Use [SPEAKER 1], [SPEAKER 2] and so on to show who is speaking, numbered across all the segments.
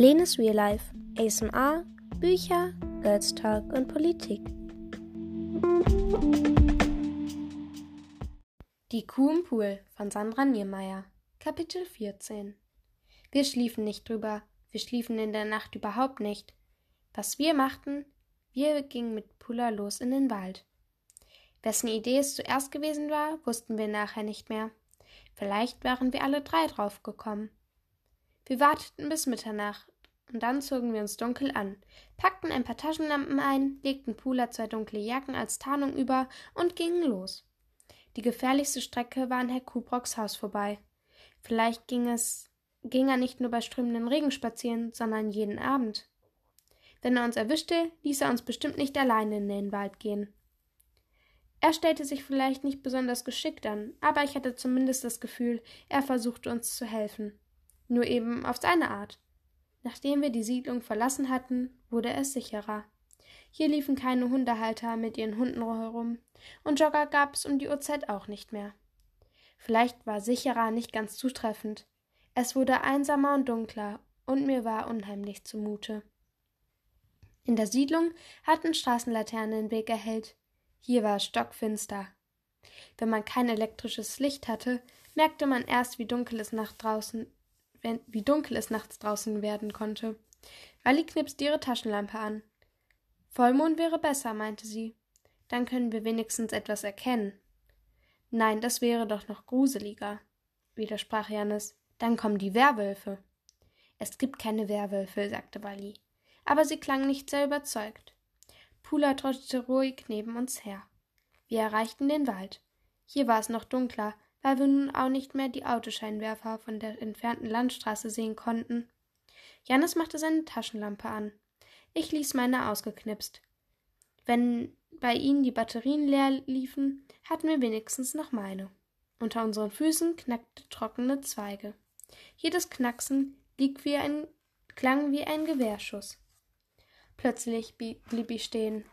[SPEAKER 1] Lenes Real Life, ASMR, Bücher, Girls Talk und Politik. Die Kuh im Pool von Sandra Niemeyer Kapitel 14 Wir schliefen nicht drüber, wir schliefen in der Nacht überhaupt nicht. Was wir machten, wir gingen mit Pula los in den Wald. Wessen Idee es zuerst gewesen war, wussten wir nachher nicht mehr. Vielleicht waren wir alle drei drauf gekommen. Wir warteten bis Mitternacht und dann zogen wir uns dunkel an, packten ein paar Taschenlampen ein, legten Pula zwei dunkle Jacken als Tarnung über und gingen los. Die gefährlichste Strecke war an Herr Kubrocks Haus vorbei. Vielleicht ging es, ging er nicht nur bei strömenden Regen spazieren, sondern jeden Abend. Wenn er uns erwischte, ließ er uns bestimmt nicht alleine in den Wald gehen. Er stellte sich vielleicht nicht besonders geschickt an, aber ich hatte zumindest das Gefühl, er versuchte uns zu helfen. Nur eben auf seine Art. Nachdem wir die Siedlung verlassen hatten, wurde es sicherer. Hier liefen keine Hundehalter mit ihren Hunden herum, und Jogger gab es um die Uhrzeit auch nicht mehr. Vielleicht war sicherer nicht ganz zutreffend. Es wurde einsamer und dunkler, und mir war unheimlich zumute. In der Siedlung hatten Straßenlaternen den Weg erhellt, hier war es stockfinster. Wenn man kein elektrisches Licht hatte, merkte man erst, wie dunkel es nachts draußen, wenn, wie dunkel es nachts draußen werden konnte. Wally knipste ihre Taschenlampe an. Vollmond wäre besser, meinte sie. Dann können wir wenigstens etwas erkennen. Nein, das wäre doch noch gruseliger, widersprach Janis. Dann kommen die Werwölfe. Es gibt keine Werwölfe, sagte Wally. Aber sie klang nicht sehr überzeugt. Pula trottete ruhig neben uns her. Wir erreichten den Wald. Hier war es noch dunkler, weil wir nun auch nicht mehr die Autoscheinwerfer von der entfernten Landstraße sehen konnten. Janis machte seine Taschenlampe an. Ich ließ meine ausgeknipst. Wenn bei ihnen die Batterien leer liefen, hatten wir wenigstens noch meine. Unter unseren Füßen knackte trockene Zweige. Jedes Knacksen wie ein, klang wie ein Gewehrschuss. Plötzlich blieb ich stehen.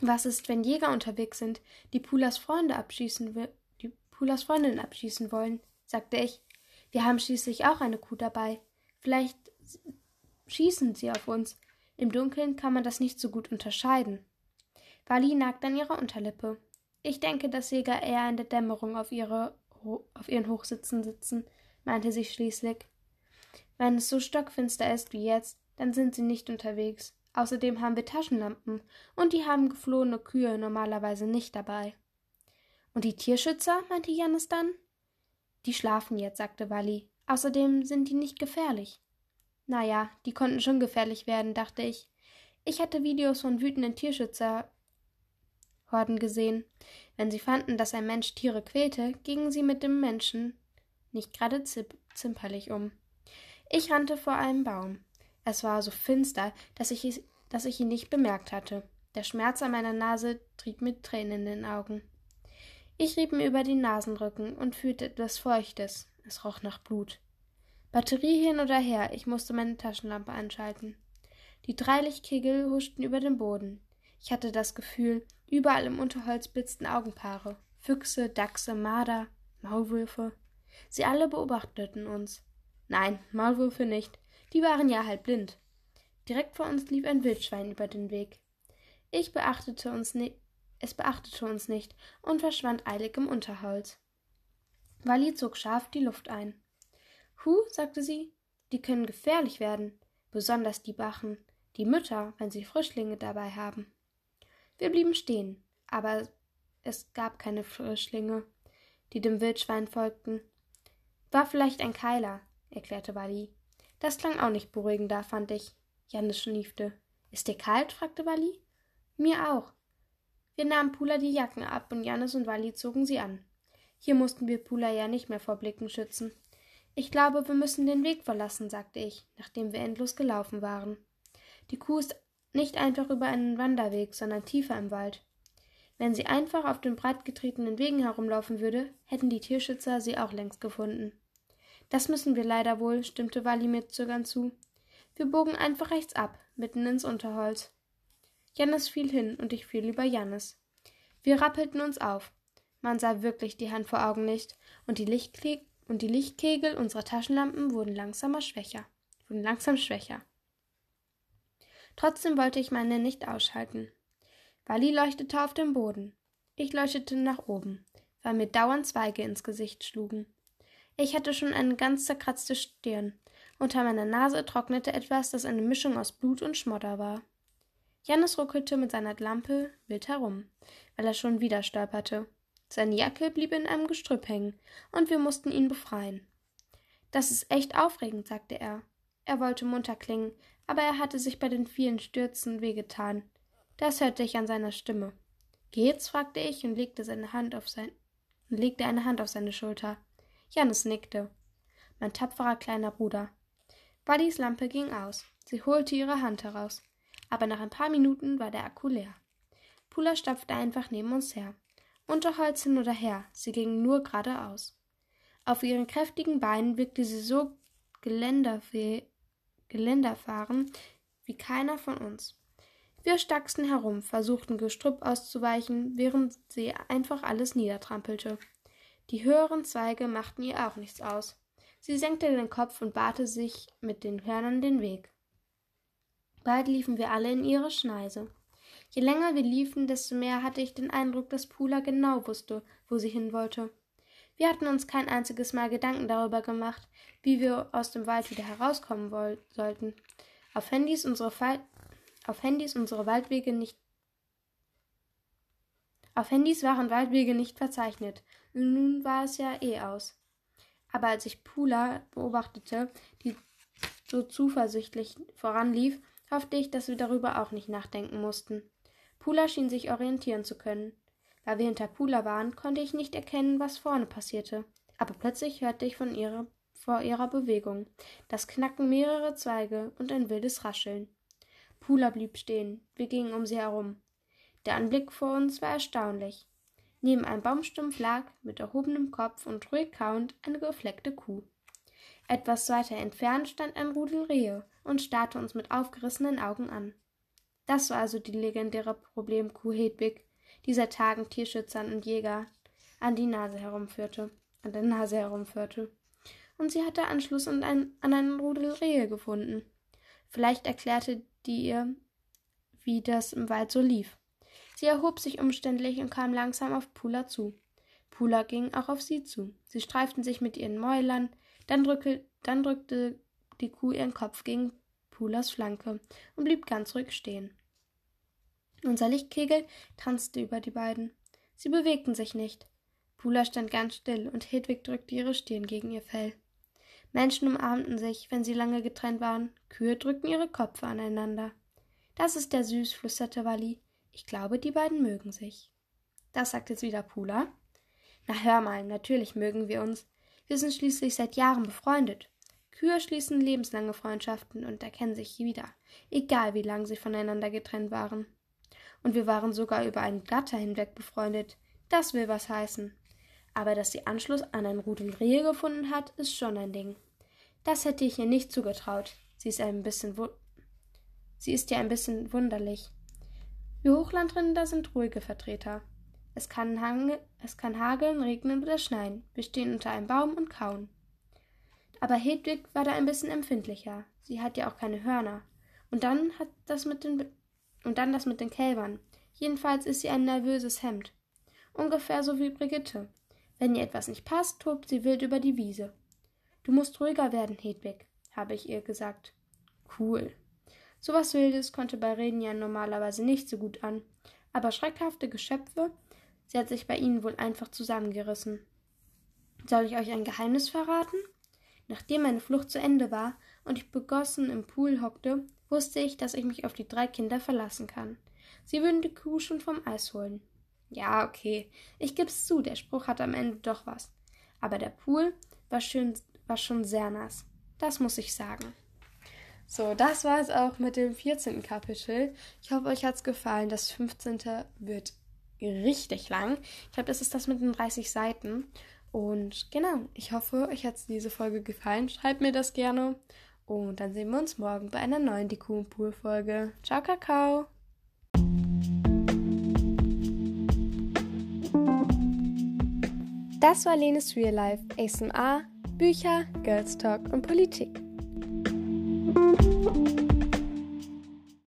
[SPEAKER 1] Was ist, wenn Jäger unterwegs sind, die Pulas Freunde abschießen, die Pulas Freundin abschießen wollen? sagte ich. Wir haben schließlich auch eine Kuh dabei. Vielleicht schießen sie auf uns. Im Dunkeln kann man das nicht so gut unterscheiden. Wally nagt an ihrer Unterlippe. Ich denke, dass Jäger eher in der Dämmerung auf, ihre, auf ihren Hochsitzen sitzen, meinte sie schließlich. Wenn es so stockfinster ist wie jetzt, dann sind sie nicht unterwegs. Außerdem haben wir Taschenlampen und die haben geflohene Kühe normalerweise nicht dabei. Und die Tierschützer? meinte Janis dann. Die schlafen jetzt, sagte Wally. Außerdem sind die nicht gefährlich. Na ja, die konnten schon gefährlich werden, dachte ich. Ich hatte Videos von wütenden Tierschützerhorden gesehen. Wenn sie fanden, dass ein Mensch Tiere quälte, gingen sie mit dem Menschen nicht gerade zimperlich um. Ich rannte vor einem Baum. Es war so finster, dass ich, dass ich ihn nicht bemerkt hatte. Der Schmerz an meiner Nase trieb mit Tränen in den Augen. Ich rieb mir über den Nasenrücken und fühlte etwas Feuchtes. Es roch nach Blut. Batterie hin oder her, ich musste meine Taschenlampe anschalten. Die drei Lichtkegel huschten über den Boden. Ich hatte das Gefühl, überall im Unterholz blitzten Augenpaare. Füchse, Dachse, Marder, Maulwürfe. Sie alle beobachteten uns. Nein, Maulwürfe nicht. Die waren ja halb blind. Direkt vor uns lief ein Wildschwein über den Weg. Ich beachtete uns ni es beachtete uns nicht und verschwand eilig im Unterholz. Wally zog scharf die Luft ein. Hu, sagte sie, die können gefährlich werden, besonders die Bachen, die Mütter, wenn sie Frischlinge dabei haben. Wir blieben stehen, aber es gab keine Frischlinge, die dem Wildschwein folgten. War vielleicht ein Keiler, erklärte Wally. Das klang auch nicht beruhigender, fand ich. Jannis schniefte. Ist dir kalt? fragte Wally. Mir auch. Wir nahmen Pula die Jacken ab und Jannis und Wally zogen sie an. Hier mussten wir Pula ja nicht mehr vor Blicken schützen. Ich glaube, wir müssen den Weg verlassen, sagte ich, nachdem wir endlos gelaufen waren. Die Kuh ist nicht einfach über einen Wanderweg, sondern tiefer im Wald. Wenn sie einfach auf den breitgetretenen Wegen herumlaufen würde, hätten die Tierschützer sie auch längst gefunden. Das müssen wir leider wohl, stimmte Wally mir zögernd zu. Wir bogen einfach rechts ab, mitten ins Unterholz. Jannis fiel hin und ich fiel über Jannis. Wir rappelten uns auf. Man sah wirklich die Hand vor Augen nicht, und die, Lichtkle und die Lichtkegel unserer Taschenlampen wurden langsamer schwächer. wurden langsam schwächer. Trotzdem wollte ich meine nicht ausschalten. Wally leuchtete auf dem Boden. Ich leuchtete nach oben, weil mir dauernd Zweige ins Gesicht schlugen. Ich hatte schon eine ganz zerkratzte Stirn. Unter meiner Nase trocknete etwas, das eine Mischung aus Blut und Schmodder war. Jannis ruckelte mit seiner Lampe wild herum, weil er schon wieder stolperte. Seine Jacke blieb in einem Gestrüpp hängen, und wir mussten ihn befreien. Das ist echt aufregend, sagte er. Er wollte munter klingen, aber er hatte sich bei den vielen Stürzen wehgetan. Das hörte ich an seiner Stimme. Geht's? fragte ich und legte seine Hand auf sein legte eine Hand auf seine Schulter. Janis nickte. Mein tapferer kleiner Bruder. Buddys Lampe ging aus. Sie holte ihre Hand heraus. Aber nach ein paar Minuten war der Akku leer. Pula stapfte einfach neben uns her. Unterholz hin oder her, sie ging nur geradeaus. Auf ihren kräftigen Beinen wirkte sie so geländerfahren wie keiner von uns. Wir stacksten herum, versuchten Gestrüpp auszuweichen, während sie einfach alles niedertrampelte. Die höheren Zweige machten ihr auch nichts aus. Sie senkte den Kopf und barte sich mit den Hörnern den Weg. Bald liefen wir alle in ihre Schneise. Je länger wir liefen, desto mehr hatte ich den Eindruck, dass Pula genau wusste, wo sie hin wollte. Wir hatten uns kein einziges Mal Gedanken darüber gemacht, wie wir aus dem Wald wieder herauskommen sollten. Auf Handys auf Handys unsere Waldwege nicht auf Handys waren Waldwege nicht verzeichnet. Nun war es ja eh aus. Aber als ich Pula beobachtete, die so zuversichtlich voranlief, hoffte ich, dass wir darüber auch nicht nachdenken mussten. Pula schien sich orientieren zu können. Da wir hinter Pula waren, konnte ich nicht erkennen, was vorne passierte. Aber plötzlich hörte ich von ihrer, vor ihrer Bewegung das Knacken mehrerer Zweige und ein wildes Rascheln. Pula blieb stehen. Wir gingen um sie herum. Der Anblick vor uns war erstaunlich. Neben einem Baumstumpf lag, mit erhobenem Kopf und ruhig kauend, eine gefleckte Kuh. Etwas weiter entfernt stand ein Rudel Rehe und starrte uns mit aufgerissenen Augen an. Das war also die legendäre Problemkuh Hedwig, die seit Tagen Tierschützern und Jäger an die Nase herumführte, an der Nase herumführte. Und sie hatte Anschluss an ein, an einen Rudel Rehe gefunden. Vielleicht erklärte die ihr, wie das im Wald so lief. Sie erhob sich umständlich und kam langsam auf Pula zu. Pula ging auch auf sie zu. Sie streiften sich mit ihren Mäulern, dann, drücke, dann drückte die Kuh ihren Kopf gegen Pulas Flanke und blieb ganz ruhig stehen. Unser Lichtkegel tanzte über die beiden. Sie bewegten sich nicht. Pula stand ganz still und Hedwig drückte ihre Stirn gegen ihr Fell. Menschen umarmten sich, wenn sie lange getrennt waren. Kühe drückten ihre Köpfe aneinander. Das ist der süß, flüsterte Wally. Ich glaube, die beiden mögen sich. Das sagt jetzt wieder Pula. Na hör mal, natürlich mögen wir uns. Wir sind schließlich seit Jahren befreundet. Kühe schließen lebenslange Freundschaften und erkennen sich wieder, egal wie lang sie voneinander getrennt waren. Und wir waren sogar über einen Gatter hinweg befreundet. Das will was heißen. Aber dass sie Anschluss an ein Rudel Rehe gefunden hat, ist schon ein Ding. Das hätte ich ihr nicht zugetraut. Sie ist ein bisschen Sie ist ja ein bisschen wunderlich. Wir Hochlandrinder sind ruhige Vertreter. Es kann, es kann hageln, regnen oder schneien. Wir stehen unter einem Baum und kauen. Aber Hedwig war da ein bisschen empfindlicher. Sie hat ja auch keine Hörner. Und dann hat das mit den und dann das mit den Kälbern. Jedenfalls ist sie ein nervöses Hemd. Ungefähr so wie Brigitte. Wenn ihr etwas nicht passt, tobt sie wild über die Wiese. Du musst ruhiger werden, Hedwig, habe ich ihr gesagt. Cool. So was Wildes konnte bei Reden ja normalerweise nicht so gut an, aber schreckhafte Geschöpfe, sie hat sich bei ihnen wohl einfach zusammengerissen. Soll ich euch ein Geheimnis verraten? Nachdem meine Flucht zu Ende war und ich begossen im Pool hockte, wusste ich, dass ich mich auf die drei Kinder verlassen kann. Sie würden die Kuh schon vom Eis holen. Ja, okay, ich geb's zu, der Spruch hatte am Ende doch was. Aber der Pool war, schön, war schon sehr nass. Das muss ich sagen. So, das war es auch mit dem 14. Kapitel. Ich hoffe, euch hat es gefallen. Das 15. wird richtig lang. Ich glaube, das ist das mit den 30 Seiten. Und genau, ich hoffe, euch hat diese Folge gefallen. Schreibt mir das gerne. Und dann sehen wir uns morgen bei einer neuen Diku Pool Folge. Ciao, Kakao! Das war Lenes Real Life, ASMR, Bücher, Girls Talk und Politik.